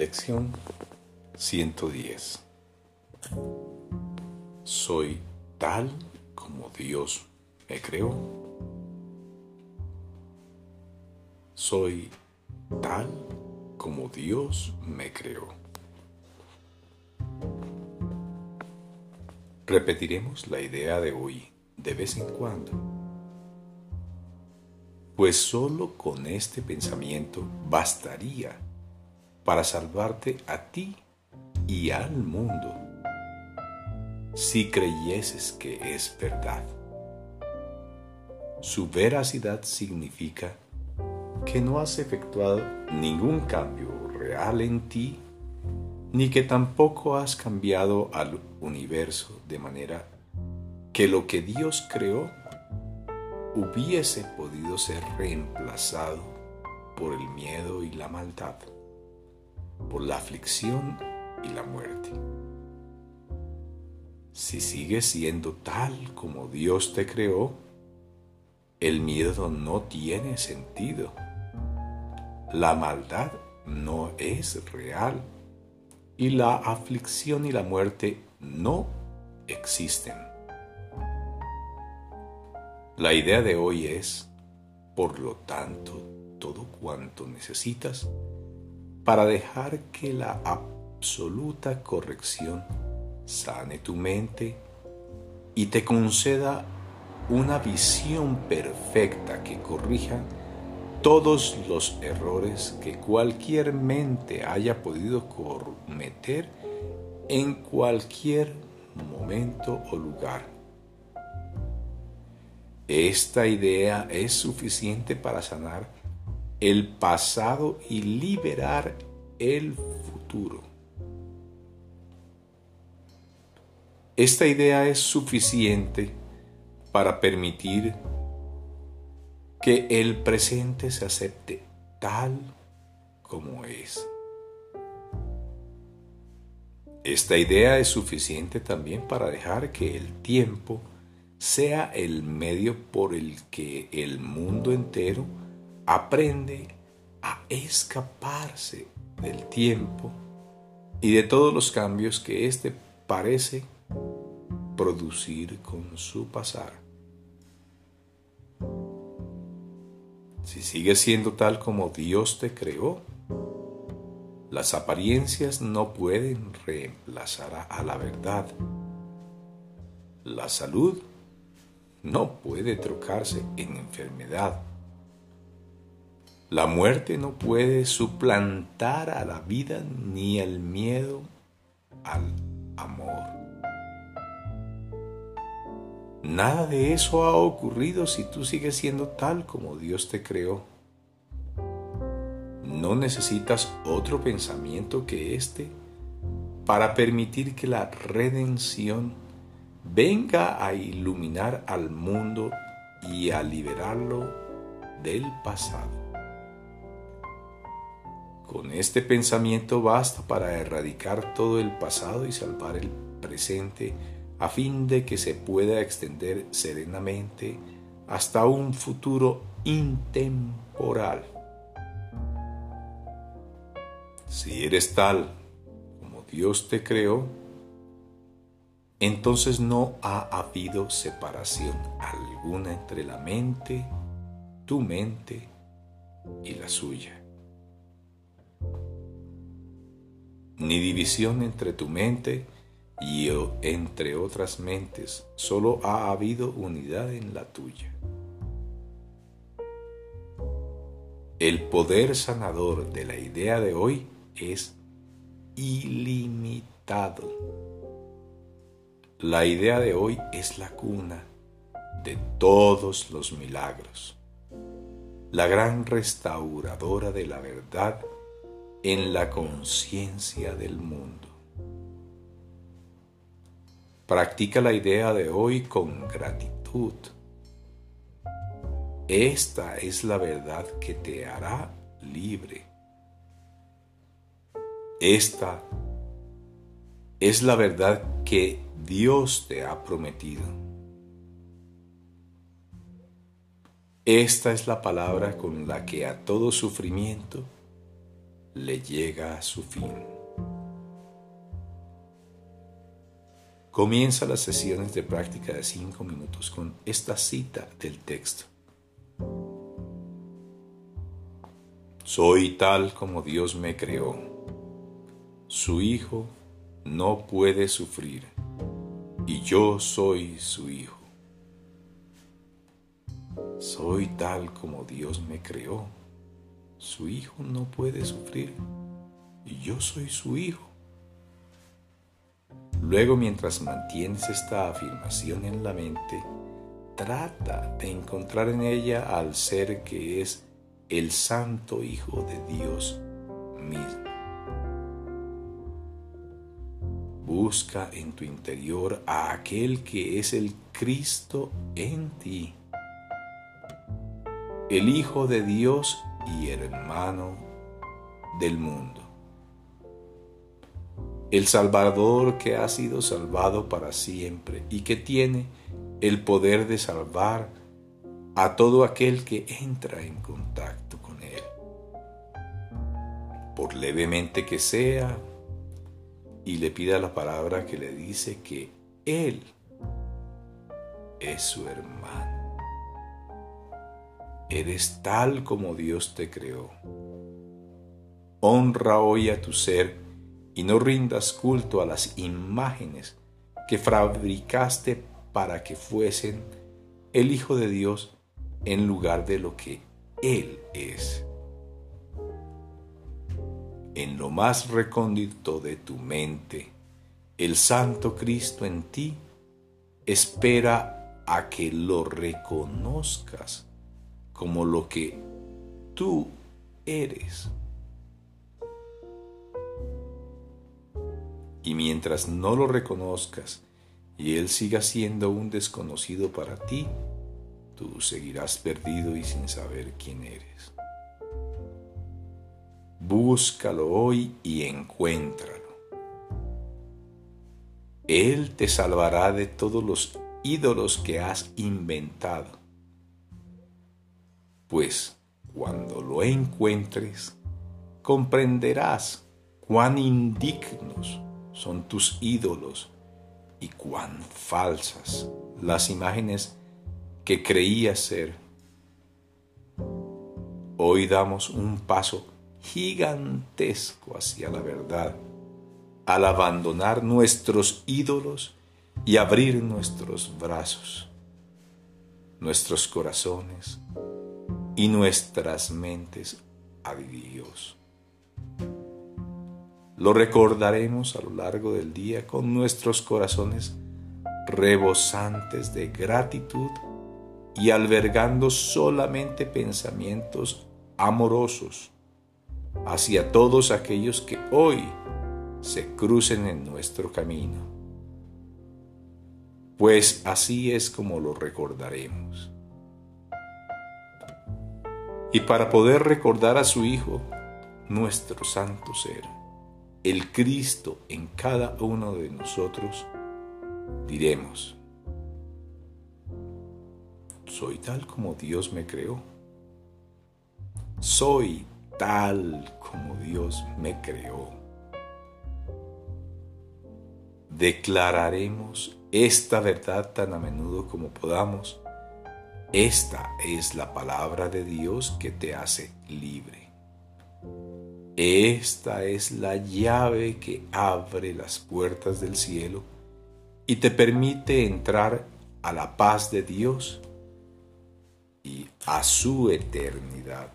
Lección 110. Soy tal como Dios me creó. Soy tal como Dios me creó. Repetiremos la idea de hoy de vez en cuando, pues solo con este pensamiento bastaría para salvarte a ti y al mundo, si creyeses que es verdad. Su veracidad significa que no has efectuado ningún cambio real en ti, ni que tampoco has cambiado al universo de manera que lo que Dios creó hubiese podido ser reemplazado por el miedo y la maldad por la aflicción y la muerte. Si sigues siendo tal como Dios te creó, el miedo no tiene sentido. La maldad no es real y la aflicción y la muerte no existen. La idea de hoy es, por lo tanto, todo cuanto necesitas para dejar que la absoluta corrección sane tu mente y te conceda una visión perfecta que corrija todos los errores que cualquier mente haya podido cometer en cualquier momento o lugar. Esta idea es suficiente para sanar el pasado y liberar el futuro. Esta idea es suficiente para permitir que el presente se acepte tal como es. Esta idea es suficiente también para dejar que el tiempo sea el medio por el que el mundo entero aprende a escaparse del tiempo y de todos los cambios que éste parece producir con su pasar. Si sigues siendo tal como Dios te creó, las apariencias no pueden reemplazar a la verdad. La salud no puede trocarse en enfermedad. La muerte no puede suplantar a la vida ni el miedo al amor. Nada de eso ha ocurrido si tú sigues siendo tal como Dios te creó. No necesitas otro pensamiento que este para permitir que la redención venga a iluminar al mundo y a liberarlo del pasado. Con este pensamiento basta para erradicar todo el pasado y salvar el presente a fin de que se pueda extender serenamente hasta un futuro intemporal. Si eres tal como Dios te creó, entonces no ha habido separación alguna entre la mente, tu mente y la suya. Ni división entre tu mente y entre otras mentes, solo ha habido unidad en la tuya. El poder sanador de la idea de hoy es ilimitado. La idea de hoy es la cuna de todos los milagros, la gran restauradora de la verdad en la conciencia del mundo. Practica la idea de hoy con gratitud. Esta es la verdad que te hará libre. Esta es la verdad que Dios te ha prometido. Esta es la palabra con la que a todo sufrimiento le llega a su fin. Comienza las sesiones de práctica de cinco minutos con esta cita del texto. Soy tal como Dios me creó. Su Hijo no puede sufrir y yo soy su Hijo. Soy tal como Dios me creó. Su Hijo no puede sufrir y yo soy su Hijo. Luego, mientras mantienes esta afirmación en la mente, trata de encontrar en ella al ser que es el Santo Hijo de Dios mismo. Busca en tu interior a aquel que es el Cristo en ti, el Hijo de Dios y hermano del mundo. El Salvador que ha sido salvado para siempre y que tiene el poder de salvar a todo aquel que entra en contacto con Él. Por levemente que sea, y le pida la palabra que le dice que Él es su hermano. Eres tal como Dios te creó. Honra hoy a tu ser y no rindas culto a las imágenes que fabricaste para que fuesen el Hijo de Dios en lugar de lo que Él es. En lo más recóndito de tu mente, el Santo Cristo en ti espera a que lo reconozcas como lo que tú eres. Y mientras no lo reconozcas y Él siga siendo un desconocido para ti, tú seguirás perdido y sin saber quién eres. Búscalo hoy y encuéntralo. Él te salvará de todos los ídolos que has inventado. Pues cuando lo encuentres, comprenderás cuán indignos son tus ídolos y cuán falsas las imágenes que creía ser. Hoy damos un paso gigantesco hacia la verdad al abandonar nuestros ídolos y abrir nuestros brazos, nuestros corazones y nuestras mentes a Dios. Lo recordaremos a lo largo del día con nuestros corazones rebosantes de gratitud y albergando solamente pensamientos amorosos hacia todos aquellos que hoy se crucen en nuestro camino. Pues así es como lo recordaremos. Y para poder recordar a su Hijo, nuestro santo ser, el Cristo en cada uno de nosotros, diremos, soy tal como Dios me creó. Soy tal como Dios me creó. Declararemos esta verdad tan a menudo como podamos. Esta es la palabra de Dios que te hace libre. Esta es la llave que abre las puertas del cielo y te permite entrar a la paz de Dios y a su eternidad.